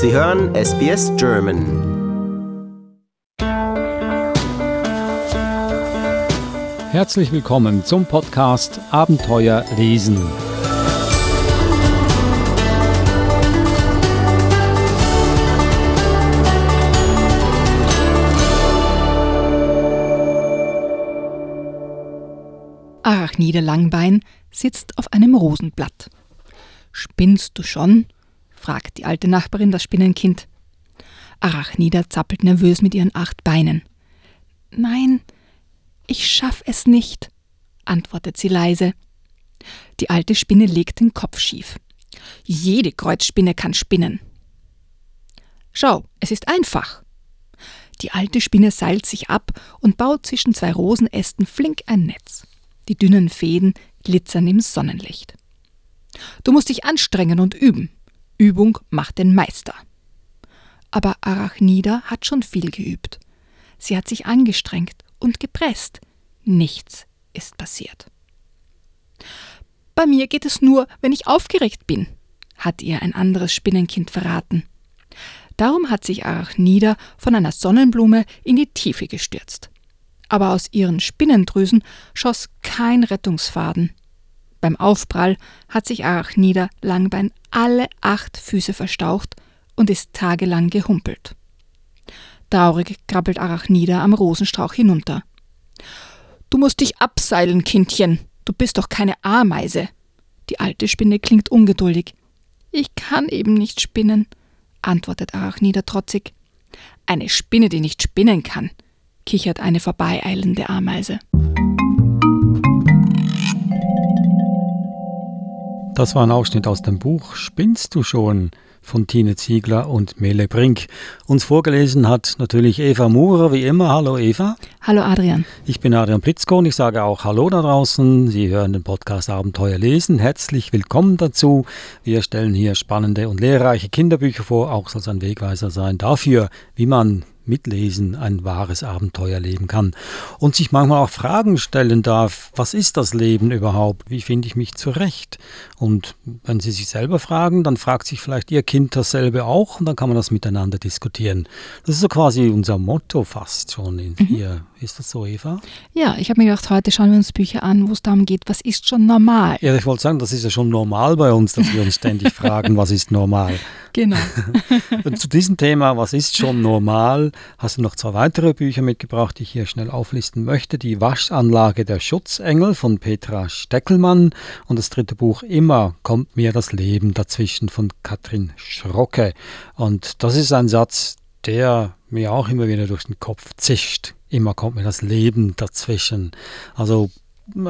Sie hören SBS German. Herzlich willkommen zum Podcast Abenteuer lesen. Arachnide Langbein sitzt auf einem Rosenblatt. Spinnst du schon? Fragt die alte Nachbarin das Spinnenkind. Arachnida zappelt nervös mit ihren acht Beinen. Nein, ich schaff es nicht, antwortet sie leise. Die alte Spinne legt den Kopf schief. Jede Kreuzspinne kann spinnen. Schau, es ist einfach. Die alte Spinne seilt sich ab und baut zwischen zwei Rosenästen flink ein Netz. Die dünnen Fäden glitzern im Sonnenlicht. Du musst dich anstrengen und üben. Übung macht den Meister. Aber Arachnida hat schon viel geübt. Sie hat sich angestrengt und gepresst. Nichts ist passiert. Bei mir geht es nur, wenn ich aufgeregt bin, hat ihr ein anderes Spinnenkind verraten. Darum hat sich Arachnida von einer Sonnenblume in die Tiefe gestürzt aber aus ihren Spinnendrüsen schoss kein Rettungsfaden. Beim Aufprall hat sich Arachnida Langbein alle acht Füße verstaucht und ist tagelang gehumpelt. Traurig krabbelt Arachnida am Rosenstrauch hinunter. Du musst dich abseilen, Kindchen. Du bist doch keine Ameise. Die alte Spinne klingt ungeduldig. Ich kann eben nicht spinnen, antwortet Arachnida trotzig. Eine Spinne, die nicht spinnen kann, kichert eine vorbeieilende Ameise. Das war ein Ausschnitt aus dem Buch Spinnst du schon? von Tine Ziegler und Mele Brink. Uns vorgelesen hat natürlich Eva Murer, wie immer. Hallo Eva. Hallo Adrian. Ich bin Adrian Plitzko und ich sage auch Hallo da draußen. Sie hören den Podcast Abenteuer lesen. Herzlich willkommen dazu. Wir stellen hier spannende und lehrreiche Kinderbücher vor. Auch soll es ein Wegweiser sein dafür, wie man Mitlesen ein wahres Abenteuer leben kann und sich manchmal auch Fragen stellen darf, was ist das Leben überhaupt? Wie finde ich mich zurecht? Und wenn Sie sich selber fragen, dann fragt sich vielleicht Ihr Kind dasselbe auch und dann kann man das miteinander diskutieren. Das ist so quasi unser Motto fast schon in, mhm. hier. Ist das so, Eva? Ja, ich habe mir gedacht, heute schauen wir uns Bücher an, wo es darum geht, was ist schon normal? Ja, ich wollte sagen, das ist ja schon normal bei uns, dass wir uns ständig fragen, was ist normal? Genau. Und zu diesem Thema, was ist schon normal, hast du noch zwei weitere Bücher mitgebracht, die ich hier schnell auflisten möchte. Die Waschanlage der Schutzengel von Petra Steckelmann und das dritte Buch Immer kommt mir das Leben dazwischen von Katrin Schrocke. Und das ist ein Satz, der mir auch immer wieder durch den Kopf zischt. Immer kommt mir das Leben dazwischen. Also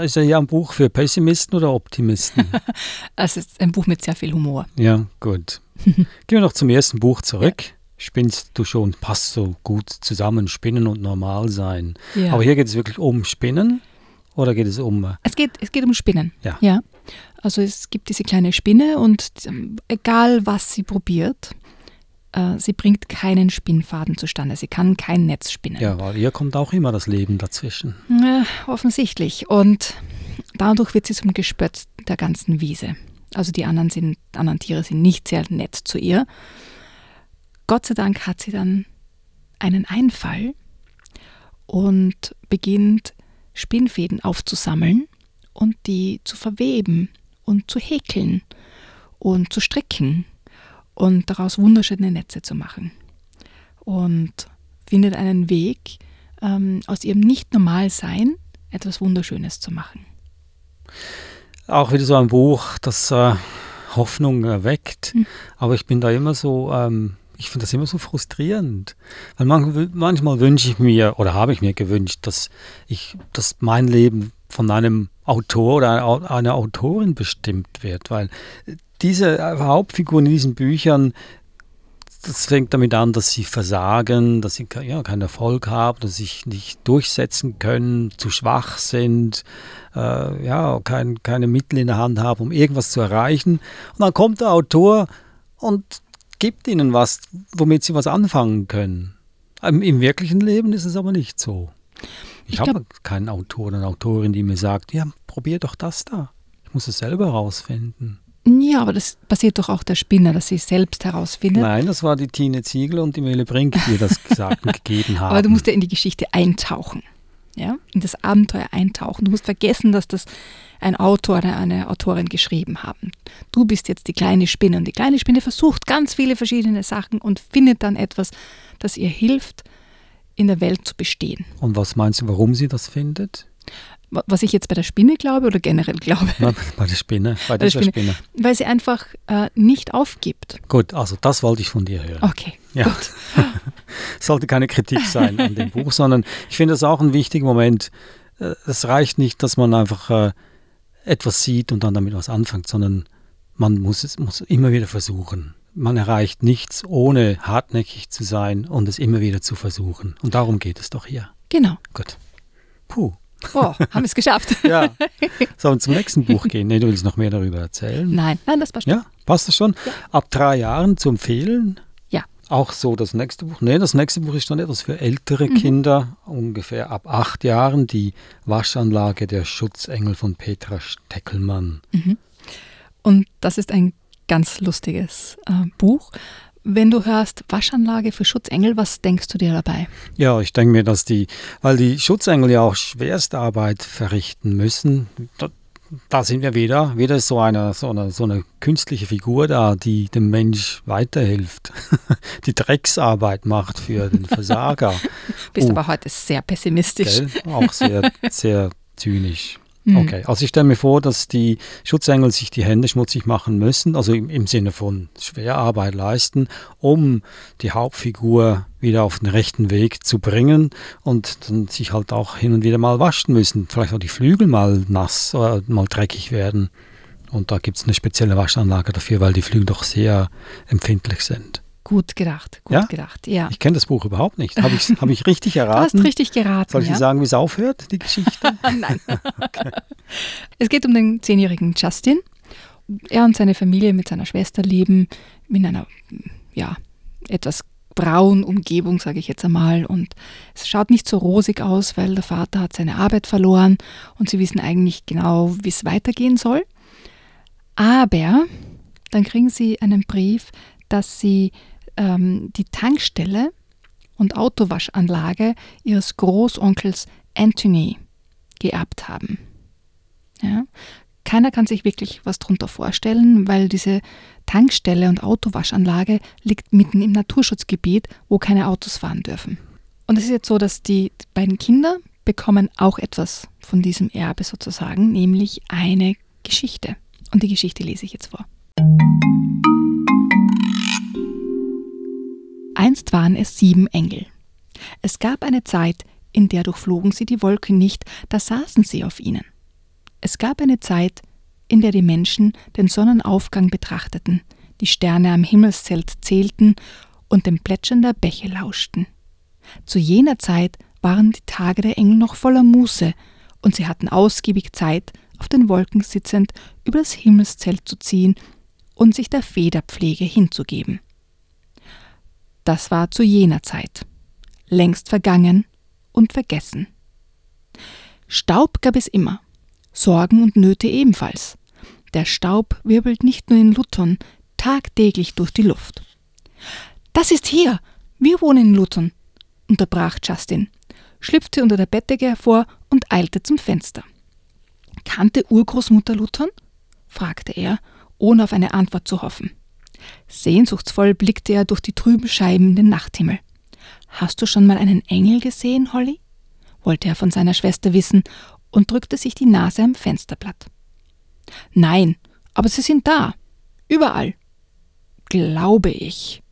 ist ja hier ein Buch für Pessimisten oder Optimisten? es ist ein Buch mit sehr viel Humor. Ja, gut. Gehen wir noch zum ersten Buch zurück. Ja. Spinnst du schon, passt so gut zusammen, Spinnen und normal sein. Ja. Aber hier geht es wirklich um Spinnen oder geht es um. Äh, es geht, es geht um Spinnen. Ja. ja. Also es gibt diese kleine Spinne und ähm, egal was sie probiert, äh, sie bringt keinen Spinnfaden zustande. Sie kann kein Netz spinnen. Ja, weil ihr kommt auch immer das Leben dazwischen. Ja, offensichtlich. Und dadurch wird sie zum Gespött der ganzen Wiese. Also die anderen, sind, anderen Tiere sind nicht sehr nett zu ihr. Gott sei Dank hat sie dann einen Einfall und beginnt Spinnfäden aufzusammeln und die zu verweben und zu häkeln und zu stricken und daraus wunderschöne Netze zu machen. Und findet einen Weg, ähm, aus ihrem Nicht-Normal-Sein etwas Wunderschönes zu machen. Auch wieder so ein Buch, das äh, Hoffnung erweckt, mhm. aber ich bin da immer so, ähm, ich finde das immer so frustrierend. Weil man, manchmal wünsche ich mir oder habe ich mir gewünscht, dass ich, dass mein Leben von einem Autor oder einer Autorin bestimmt wird, weil diese Hauptfiguren in diesen Büchern, das fängt damit an, dass sie versagen, dass sie ja, keinen Erfolg haben, dass sie sich nicht durchsetzen können, zu schwach sind, äh, ja, kein, keine Mittel in der Hand haben, um irgendwas zu erreichen. Und dann kommt der Autor und gibt ihnen was, womit sie was anfangen können. Im, im wirklichen Leben ist es aber nicht so. Ich, ich habe keinen Autor oder eine Autorin, die mir sagt, ja, probier doch das da. Ich muss es selber herausfinden. Ja, aber das passiert doch auch der Spinner, dass sie es selbst herausfindet. Nein, das war die Tine Ziegler und die Mele Brink, die ihr das gesagt und gegeben haben. Aber du musst ja in die Geschichte eintauchen. Ja, in das Abenteuer eintauchen. Du musst vergessen, dass das ein Autor oder eine Autorin geschrieben haben. Du bist jetzt die kleine Spinne und die kleine Spinne versucht ganz viele verschiedene Sachen und findet dann etwas, das ihr hilft, in der Welt zu bestehen. Und was meinst du, warum sie das findet? Was ich jetzt bei der Spinne glaube oder generell glaube? Na, bei der Spinne, bei, bei dieser Spinne. Spinne. Weil sie einfach äh, nicht aufgibt. Gut, also das wollte ich von dir hören. Okay, ja. gut. Sollte keine Kritik sein an dem Buch, sondern ich finde es auch ein wichtiger Moment. Äh, es reicht nicht, dass man einfach äh, etwas sieht und dann damit was anfängt, sondern man muss es muss immer wieder versuchen. Man erreicht nichts, ohne hartnäckig zu sein und es immer wieder zu versuchen. Und darum geht es doch hier. Genau. Gut. Puh. Oh, haben wir es geschafft. ja. Sollen wir zum nächsten Buch gehen? Nee, du willst noch mehr darüber erzählen? Nein, nein, das passt schon. Ja, passt das schon? Ja. Ab drei Jahren zu empfehlen? Ja. Auch so das nächste Buch? Nee, das nächste Buch ist dann etwas für ältere mhm. Kinder, ungefähr ab acht Jahren. Die Waschanlage der Schutzengel von Petra Steckelmann. Mhm. Und das ist ein ganz lustiges äh, Buch. Wenn du hörst Waschanlage für Schutzengel, was denkst du dir dabei? Ja, ich denke mir, dass die, weil die Schutzengel ja auch Schwerstarbeit verrichten müssen, da, da sind wir wieder, wieder so eine, so, eine, so eine künstliche Figur da, die dem Mensch weiterhilft, die Drecksarbeit macht für den Versager. Bist uh, aber heute sehr pessimistisch. Gell? Auch sehr, sehr zynisch. Mhm. Okay, also ich stelle mir vor, dass die Schutzengel sich die Hände schmutzig machen müssen, also im, im Sinne von Schwerarbeit leisten, um die Hauptfigur wieder auf den rechten Weg zu bringen und dann sich halt auch hin und wieder mal waschen müssen. Vielleicht auch die Flügel mal nass oder mal dreckig werden. Und da gibt es eine spezielle Waschanlage dafür, weil die Flügel doch sehr empfindlich sind. Gut gedacht, gut ja? gedacht, ja. Ich kenne das Buch überhaupt nicht. Habe ich, hab ich richtig erraten? Du hast richtig geraten. Soll ich ja? sagen, wie es aufhört, die Geschichte? Nein. okay. Es geht um den zehnjährigen Justin. Er und seine Familie mit seiner Schwester leben in einer, ja, etwas braun Umgebung, sage ich jetzt einmal. Und es schaut nicht so rosig aus, weil der Vater hat seine Arbeit verloren und sie wissen eigentlich genau, wie es weitergehen soll. Aber dann kriegen sie einen Brief, dass sie ähm, die Tankstelle und Autowaschanlage ihres Großonkels Anthony geerbt haben. Ja? Keiner kann sich wirklich was darunter vorstellen, weil diese Tankstelle und Autowaschanlage liegt mitten im Naturschutzgebiet, wo keine Autos fahren dürfen. Und es ist jetzt so, dass die beiden Kinder bekommen auch etwas von diesem Erbe sozusagen, nämlich eine Geschichte. Und die Geschichte lese ich jetzt vor. Einst waren es sieben Engel. Es gab eine Zeit, in der durchflogen sie die Wolken nicht, da saßen sie auf ihnen. Es gab eine Zeit, in der die Menschen den Sonnenaufgang betrachteten, die Sterne am Himmelszelt zählten und dem Plätschern der Bäche lauschten. Zu jener Zeit waren die Tage der Engel noch voller Muße, und sie hatten ausgiebig Zeit, auf den Wolken sitzend über das Himmelszelt zu ziehen und sich der Federpflege hinzugeben. Das war zu jener Zeit, längst vergangen und vergessen. Staub gab es immer, Sorgen und Nöte ebenfalls. Der Staub wirbelt nicht nur in Luton, tagtäglich durch die Luft. Das ist hier, wir wohnen in Luton, unterbrach Justin, schlüpfte unter der Bettdecke hervor und eilte zum Fenster. Kannte Urgroßmutter Luton? fragte er, ohne auf eine Antwort zu hoffen. Sehnsuchtsvoll blickte er durch die trüben Scheiben in den Nachthimmel. Hast du schon mal einen Engel gesehen, Holly? wollte er von seiner Schwester wissen und drückte sich die Nase am Fensterblatt. Nein, aber sie sind da. Überall. Glaube ich.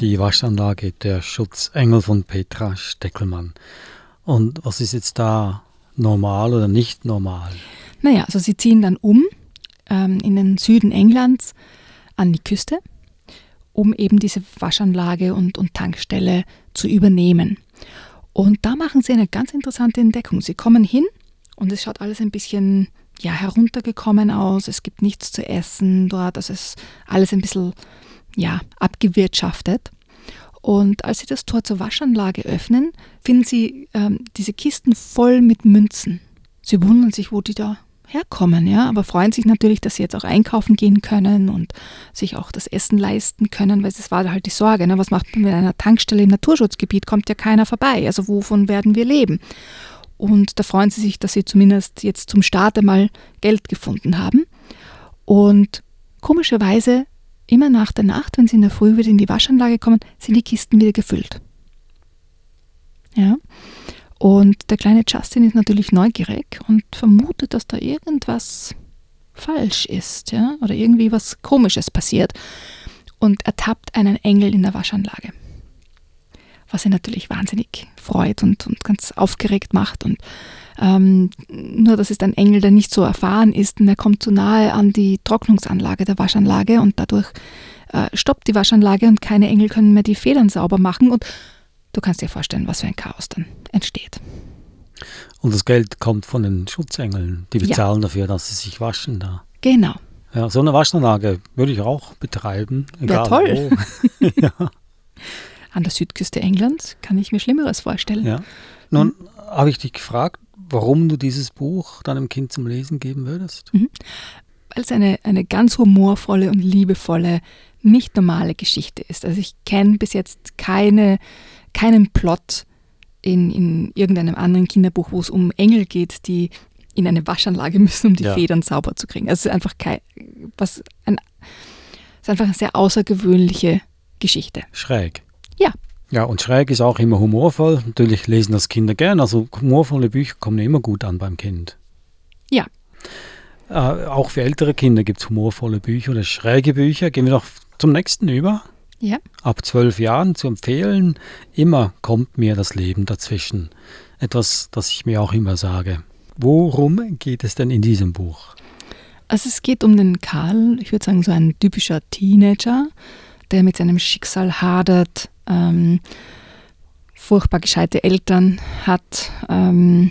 Die Waschanlage der Schutzengel von Petra Steckelmann. Und was ist jetzt da normal oder nicht normal? Naja, also sie ziehen dann um ähm, in den Süden Englands an die Küste, um eben diese Waschanlage und, und Tankstelle zu übernehmen. Und da machen sie eine ganz interessante Entdeckung. Sie kommen hin und es schaut alles ein bisschen ja, heruntergekommen aus. Es gibt nichts zu essen dort. Also es ist alles ein bisschen ja, abgewirtschaftet. Und als sie das Tor zur Waschanlage öffnen, finden sie ähm, diese Kisten voll mit Münzen. Sie wundern sich, wo die da herkommen, ja, aber freuen sich natürlich, dass sie jetzt auch einkaufen gehen können und sich auch das Essen leisten können, weil es war halt die Sorge, ne? was macht man mit einer Tankstelle im Naturschutzgebiet, kommt ja keiner vorbei, also wovon werden wir leben? Und da freuen sie sich, dass sie zumindest jetzt zum Start einmal Geld gefunden haben. Und komischerweise, immer nach der Nacht, wenn sie in der Früh wieder in die Waschanlage kommen, sind die Kisten wieder gefüllt. Ja. Und der kleine Justin ist natürlich neugierig und vermutet, dass da irgendwas falsch ist, ja, oder irgendwie was Komisches passiert und ertappt einen Engel in der Waschanlage. Was ihn natürlich wahnsinnig freut und, und ganz aufgeregt macht. Und ähm, nur, das ist ein Engel, der nicht so erfahren ist und er kommt zu nahe an die Trocknungsanlage der Waschanlage und dadurch äh, stoppt die Waschanlage und keine Engel können mehr die Federn sauber machen und Du kannst dir vorstellen, was für ein Chaos dann entsteht. Und das Geld kommt von den Schutzengeln. Die bezahlen ja. dafür, dass sie sich waschen da. Genau. Ja, so eine Waschanlage würde ich auch betreiben. Wäre toll. ja. An der Südküste Englands kann ich mir Schlimmeres vorstellen. Ja. Nun mhm. habe ich dich gefragt, warum du dieses Buch deinem Kind zum Lesen geben würdest. Mhm. Weil es eine, eine ganz humorvolle und liebevolle, nicht normale Geschichte ist. Also ich kenne bis jetzt keine keinen Plot in, in irgendeinem anderen Kinderbuch, wo es um Engel geht, die in eine Waschanlage müssen, um die ja. Federn sauber zu kriegen. Also es ist einfach kein, was ein, ist einfach eine sehr außergewöhnliche Geschichte. Schräg. Ja. Und schräg ist auch immer humorvoll. Natürlich lesen das Kinder gern. Also humorvolle Bücher kommen immer gut an beim Kind. Ja. Äh, auch für ältere Kinder gibt es humorvolle Bücher oder schräge Bücher. Gehen wir noch zum nächsten über. Ja. Ab zwölf Jahren zu empfehlen, immer kommt mir das Leben dazwischen. Etwas, das ich mir auch immer sage. Worum geht es denn in diesem Buch? Also es geht um den Karl, ich würde sagen so ein typischer Teenager, der mit seinem Schicksal hadert, ähm, furchtbar gescheite Eltern hat ähm,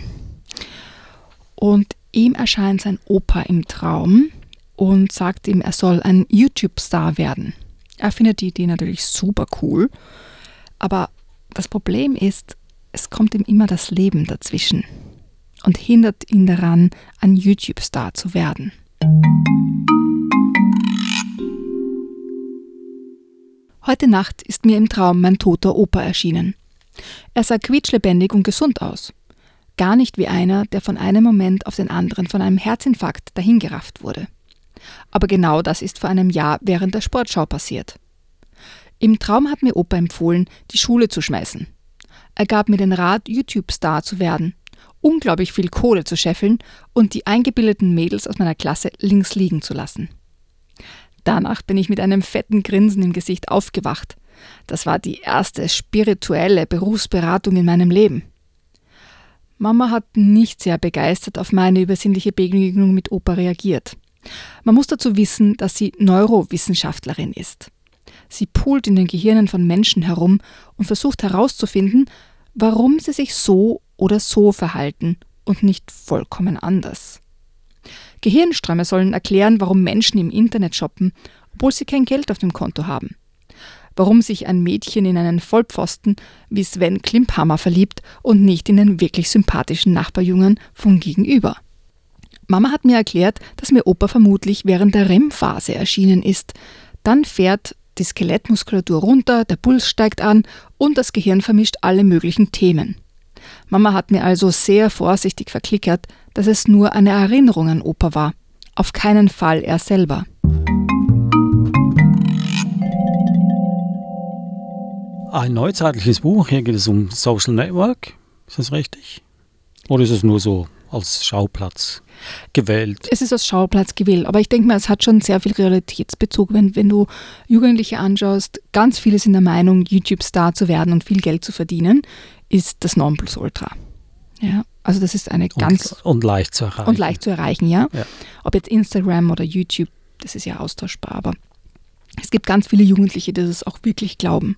und ihm erscheint sein Opa im Traum und sagt ihm, er soll ein YouTube-Star werden. Er findet die Idee natürlich super cool, aber das Problem ist, es kommt ihm immer das Leben dazwischen und hindert ihn daran, ein YouTube-Star zu werden. Heute Nacht ist mir im Traum mein toter Opa erschienen. Er sah quietschlebendig und gesund aus. Gar nicht wie einer, der von einem Moment auf den anderen von einem Herzinfarkt dahingerafft wurde. Aber genau das ist vor einem Jahr während der Sportschau passiert. Im Traum hat mir Opa empfohlen, die Schule zu schmeißen. Er gab mir den Rat, YouTube-Star zu werden, unglaublich viel Kohle zu scheffeln und die eingebildeten Mädels aus meiner Klasse links liegen zu lassen. Danach bin ich mit einem fetten Grinsen im Gesicht aufgewacht. Das war die erste spirituelle Berufsberatung in meinem Leben. Mama hat nicht sehr begeistert auf meine übersinnliche Begegnung mit Opa reagiert. Man muss dazu wissen, dass sie Neurowissenschaftlerin ist. Sie poolt in den Gehirnen von Menschen herum und versucht herauszufinden, warum sie sich so oder so verhalten und nicht vollkommen anders. Gehirnströme sollen erklären, warum Menschen im Internet shoppen, obwohl sie kein Geld auf dem Konto haben. Warum sich ein Mädchen in einen Vollpfosten wie Sven Klimphammer verliebt und nicht in den wirklich sympathischen Nachbarjungen von gegenüber. Mama hat mir erklärt, dass mir Opa vermutlich während der REM-Phase erschienen ist. Dann fährt die Skelettmuskulatur runter, der Puls steigt an und das Gehirn vermischt alle möglichen Themen. Mama hat mir also sehr vorsichtig verklickert, dass es nur eine Erinnerung an Opa war, auf keinen Fall er selber. Ein neuzeitliches Buch, hier geht es um Social Network, ist das richtig? Oder ist es nur so als Schauplatz gewählt. Es ist als Schauplatz gewählt, aber ich denke mal, es hat schon sehr viel Realitätsbezug. Wenn, wenn du Jugendliche anschaust, ganz viele sind der Meinung, YouTube-Star zu werden und viel Geld zu verdienen, ist das Nonplusultra. Ja, also das ist eine ganz... Und, und leicht zu erreichen. Und leicht zu erreichen, ja? ja. Ob jetzt Instagram oder YouTube, das ist ja austauschbar, aber es gibt ganz viele Jugendliche, die das auch wirklich glauben.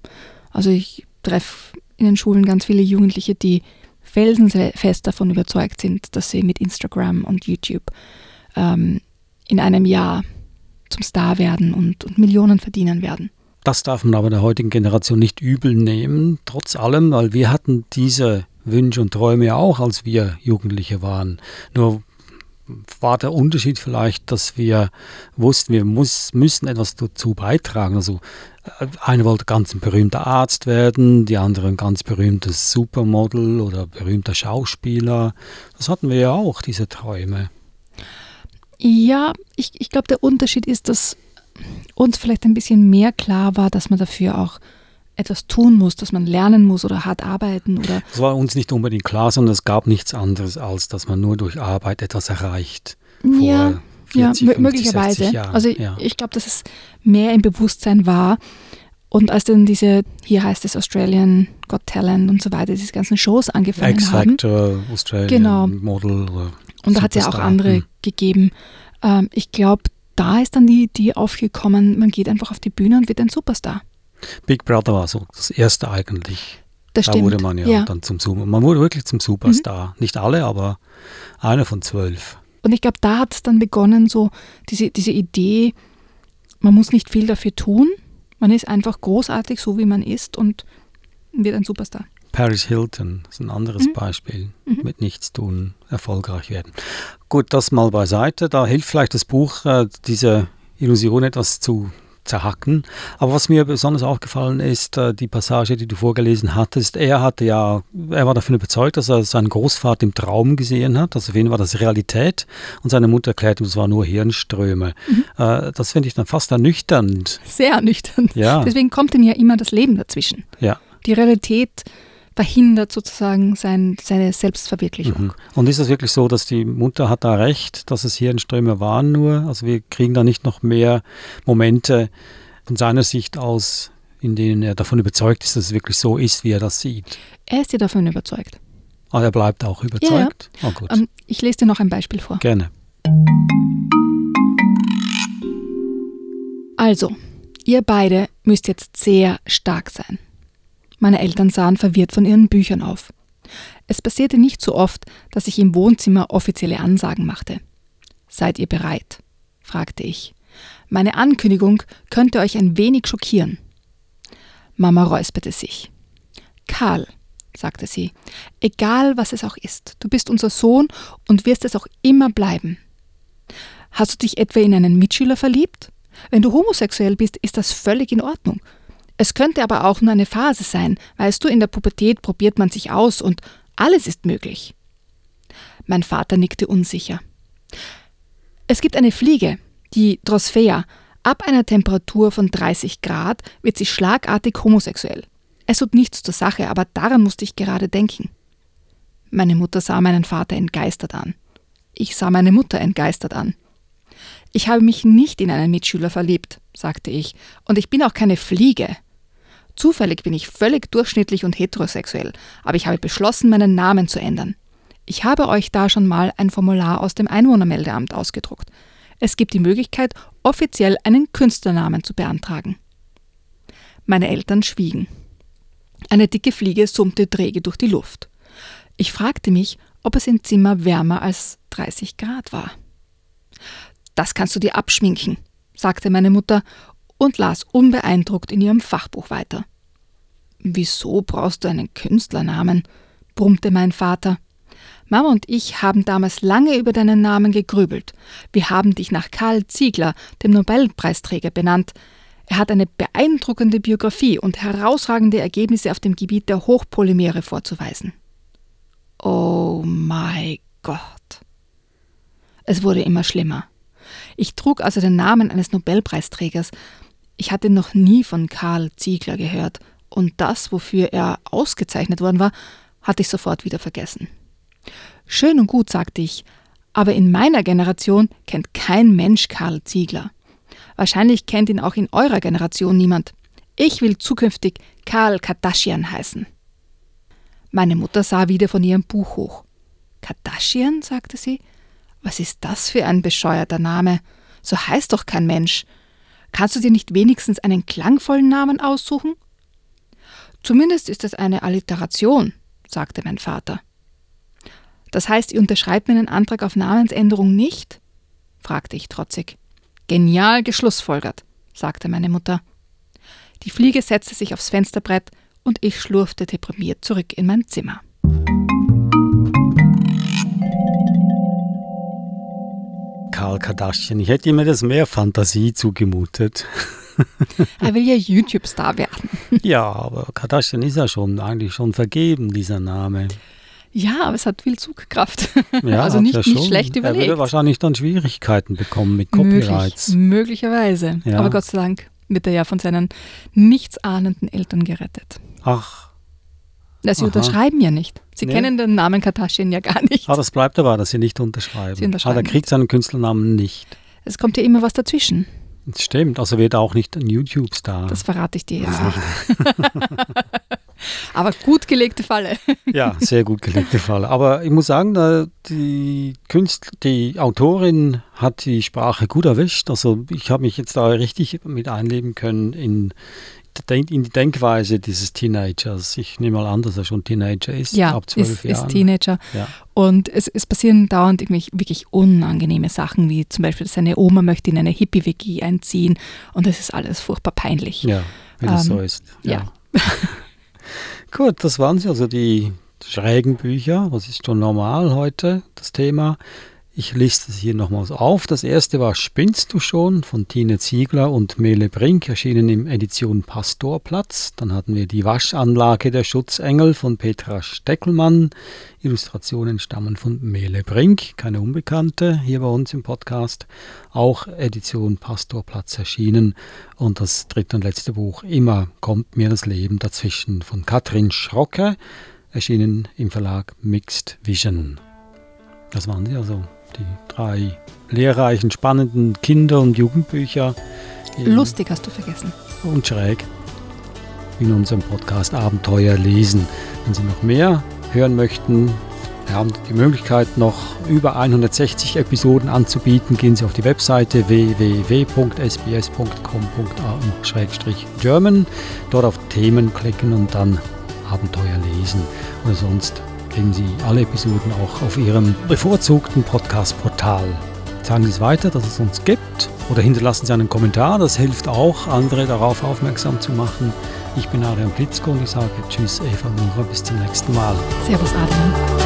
Also ich treffe in den Schulen ganz viele Jugendliche, die felsenfest davon überzeugt sind, dass sie mit Instagram und YouTube ähm, in einem Jahr zum Star werden und, und Millionen verdienen werden. Das darf man aber der heutigen Generation nicht übel nehmen, trotz allem, weil wir hatten diese Wünsche und Träume ja auch, als wir Jugendliche waren. Nur war der Unterschied vielleicht, dass wir wussten, wir muss, müssen etwas dazu beitragen. Also äh, einer wollte ganz ein berühmter Arzt werden, die andere ein ganz berühmtes Supermodel oder berühmter Schauspieler. Das hatten wir ja auch, diese Träume. Ja, ich, ich glaube, der Unterschied ist, dass uns vielleicht ein bisschen mehr klar war, dass man dafür auch etwas tun muss, dass man lernen muss oder hart arbeiten oder. Das war uns nicht unbedingt klar, sondern es gab nichts anderes, als dass man nur durch Arbeit etwas erreicht. Ja, 40, ja 50, möglicherweise. Also ja. ich glaube, dass es mehr im Bewusstsein war. Und als dann diese, hier heißt es Australian Got Talent und so weiter, diese ganzen Shows angefangen X haben. X-Factor, Australian genau. Model. Und da hat es ja auch andere hm. gegeben. Ähm, ich glaube, da ist dann die Idee aufgekommen, man geht einfach auf die Bühne und wird ein Superstar. Big Brother war so das erste eigentlich. Das da stimmt. wurde man ja, ja, dann zum Super. Man wurde wirklich zum Superstar. Mhm. Nicht alle, aber einer von zwölf. Und ich glaube, da hat es dann begonnen, so diese, diese Idee, man muss nicht viel dafür tun. Man ist einfach großartig, so wie man ist und wird ein Superstar. Paris Hilton ist ein anderes Mhm. Beispiel. Mhm. Mit nichts tun, erfolgreich werden. Gut, das mal beiseite. Da hilft vielleicht das Buch, äh, diese Illusion etwas zu zerhacken. Aber was mir besonders aufgefallen ist, äh, die Passage, die du vorgelesen hattest, er hatte ja, er war davon überzeugt, dass er seinen Großvater im Traum gesehen hat. Also für ihn war das Realität und seine Mutter erklärte, es war nur Hirnströme. Äh, Das finde ich dann fast ernüchternd. Sehr ernüchternd. Ja, Deswegen kommt ihm ja immer das Leben dazwischen. ja. Die Realität verhindert sozusagen sein, seine Selbstverwirklichung. Mhm. Und ist es wirklich so, dass die Mutter hat da recht, dass es Hirnströme waren nur? Also wir kriegen da nicht noch mehr Momente von seiner Sicht aus, in denen er davon überzeugt ist, dass es wirklich so ist, wie er das sieht. Er ist ja davon überzeugt. Aber er bleibt auch überzeugt. Oh, gut. Ähm, ich lese dir noch ein Beispiel vor. Gerne. Also, ihr beide müsst jetzt sehr stark sein. Meine Eltern sahen verwirrt von ihren Büchern auf. Es passierte nicht so oft, dass ich im Wohnzimmer offizielle Ansagen machte. Seid ihr bereit? fragte ich. Meine Ankündigung könnte euch ein wenig schockieren. Mama räusperte sich. Karl, sagte sie, egal was es auch ist, du bist unser Sohn und wirst es auch immer bleiben. Hast du dich etwa in einen Mitschüler verliebt? Wenn du homosexuell bist, ist das völlig in Ordnung. Es könnte aber auch nur eine Phase sein. Weißt du, in der Pubertät probiert man sich aus und alles ist möglich. Mein Vater nickte unsicher. Es gibt eine Fliege, die Drosphaea. Ab einer Temperatur von 30 Grad wird sie schlagartig homosexuell. Es tut nichts zur Sache, aber daran musste ich gerade denken. Meine Mutter sah meinen Vater entgeistert an. Ich sah meine Mutter entgeistert an. Ich habe mich nicht in einen Mitschüler verliebt, sagte ich, und ich bin auch keine Fliege. Zufällig bin ich völlig durchschnittlich und heterosexuell, aber ich habe beschlossen, meinen Namen zu ändern. Ich habe euch da schon mal ein Formular aus dem Einwohnermeldeamt ausgedruckt. Es gibt die Möglichkeit, offiziell einen Künstlernamen zu beantragen. Meine Eltern schwiegen. Eine dicke Fliege summte träge durch die Luft. Ich fragte mich, ob es im Zimmer wärmer als 30 Grad war. Das kannst du dir abschminken, sagte meine Mutter und las unbeeindruckt in ihrem Fachbuch weiter. Wieso brauchst du einen Künstlernamen? brummte mein Vater. Mama und ich haben damals lange über deinen Namen gegrübelt. Wir haben dich nach Karl Ziegler, dem Nobelpreisträger, benannt. Er hat eine beeindruckende Biografie und herausragende Ergebnisse auf dem Gebiet der Hochpolymere vorzuweisen. Oh mein Gott. Es wurde immer schlimmer. Ich trug also den Namen eines Nobelpreisträgers. Ich hatte noch nie von Karl Ziegler gehört, und das, wofür er ausgezeichnet worden war, hatte ich sofort wieder vergessen. Schön und gut, sagte ich, aber in meiner Generation kennt kein Mensch Karl Ziegler. Wahrscheinlich kennt ihn auch in eurer Generation niemand. Ich will zukünftig Karl Kardashian heißen. Meine Mutter sah wieder von ihrem Buch hoch. Kardashian? sagte sie. Was ist das für ein bescheuerter Name? So heißt doch kein Mensch. Kannst du dir nicht wenigstens einen klangvollen Namen aussuchen? Zumindest ist es eine Alliteration, sagte mein Vater. Das heißt, ihr unterschreibt mir einen Antrag auf Namensänderung nicht? fragte ich trotzig. Genial geschlussfolgert, sagte meine Mutter. Die Fliege setzte sich aufs Fensterbrett und ich schlurfte deprimiert zurück in mein Zimmer. Karl Kardashian, ich hätte ihm das mehr Fantasie zugemutet. er will ja YouTube-Star werden. ja, aber Kardashian ist ja schon eigentlich schon vergeben, dieser Name. Ja, aber es hat viel Zugkraft. Ja, also nicht, nicht schlecht überlegt. Er würde wahrscheinlich dann Schwierigkeiten bekommen mit Copyrights. Möglich, möglicherweise. Ja. Aber Gott sei Dank wird er ja von seinen nichtsahnenden Eltern gerettet. Ach. Na, sie Aha. unterschreiben ja nicht. Sie nee. kennen den Namen Kardashian ja gar nicht. Ah, das bleibt aber, dass sie nicht unterschreiben. Sie unterschreiben ah, der kriegt seinen Künstlernamen nicht. Es kommt ja immer was dazwischen. Das stimmt, also wird auch nicht ein YouTube-Star. Das verrate ich dir jetzt ah. nicht. Aber gut gelegte Falle. ja, sehr gut gelegte Falle. Aber ich muss sagen, die Künstler, die Autorin hat die Sprache gut erwischt. Also ich habe mich jetzt da richtig mit einleben können in, in die Denkweise dieses Teenagers. Ich nehme mal an, dass er schon Teenager ist, ja, ab zwölf ist, Jahren. ist Teenager. Ja. Und es, es passieren dauernd irgendwie wirklich unangenehme Sachen, wie zum Beispiel, seine Oma möchte in eine Hippie-WG einziehen und es ist alles furchtbar peinlich. Ja, wie das ähm, so ist. Ja. ja. Gut, das waren sie, also die schrägen Bücher. Was ist schon normal heute, das Thema? Ich liste es hier nochmals auf. Das erste war Spinnst du schon von Tine Ziegler und Mele Brink, erschienen im Edition Pastorplatz. Dann hatten wir die Waschanlage der Schutzengel von Petra Steckelmann. Illustrationen stammen von Mele Brink, keine Unbekannte, hier bei uns im Podcast. Auch Edition Pastorplatz erschienen. Und das dritte und letzte Buch, Immer kommt mir das Leben dazwischen von Katrin Schrocke, erschienen im Verlag Mixed Vision. Das waren sie also die drei lehrreichen, spannenden Kinder- und Jugendbücher. Lustig hast du vergessen. Und schräg. In unserem Podcast Abenteuer lesen. Wenn Sie noch mehr hören möchten, wir haben die Möglichkeit, noch über 160 Episoden anzubieten. Gehen Sie auf die Webseite www.sbs.com.au-german. Dort auf Themen klicken und dann Abenteuer lesen. Oder sonst kriegen Sie alle Episoden auch auf Ihrem bevorzugten Podcast-Portal. Sagen Sie es weiter, dass es uns gibt oder hinterlassen Sie einen Kommentar, das hilft auch, andere darauf aufmerksam zu machen. Ich bin Adrian Plitzko und ich sage Tschüss, Eva Murer, bis zum nächsten Mal. Servus, Adrian.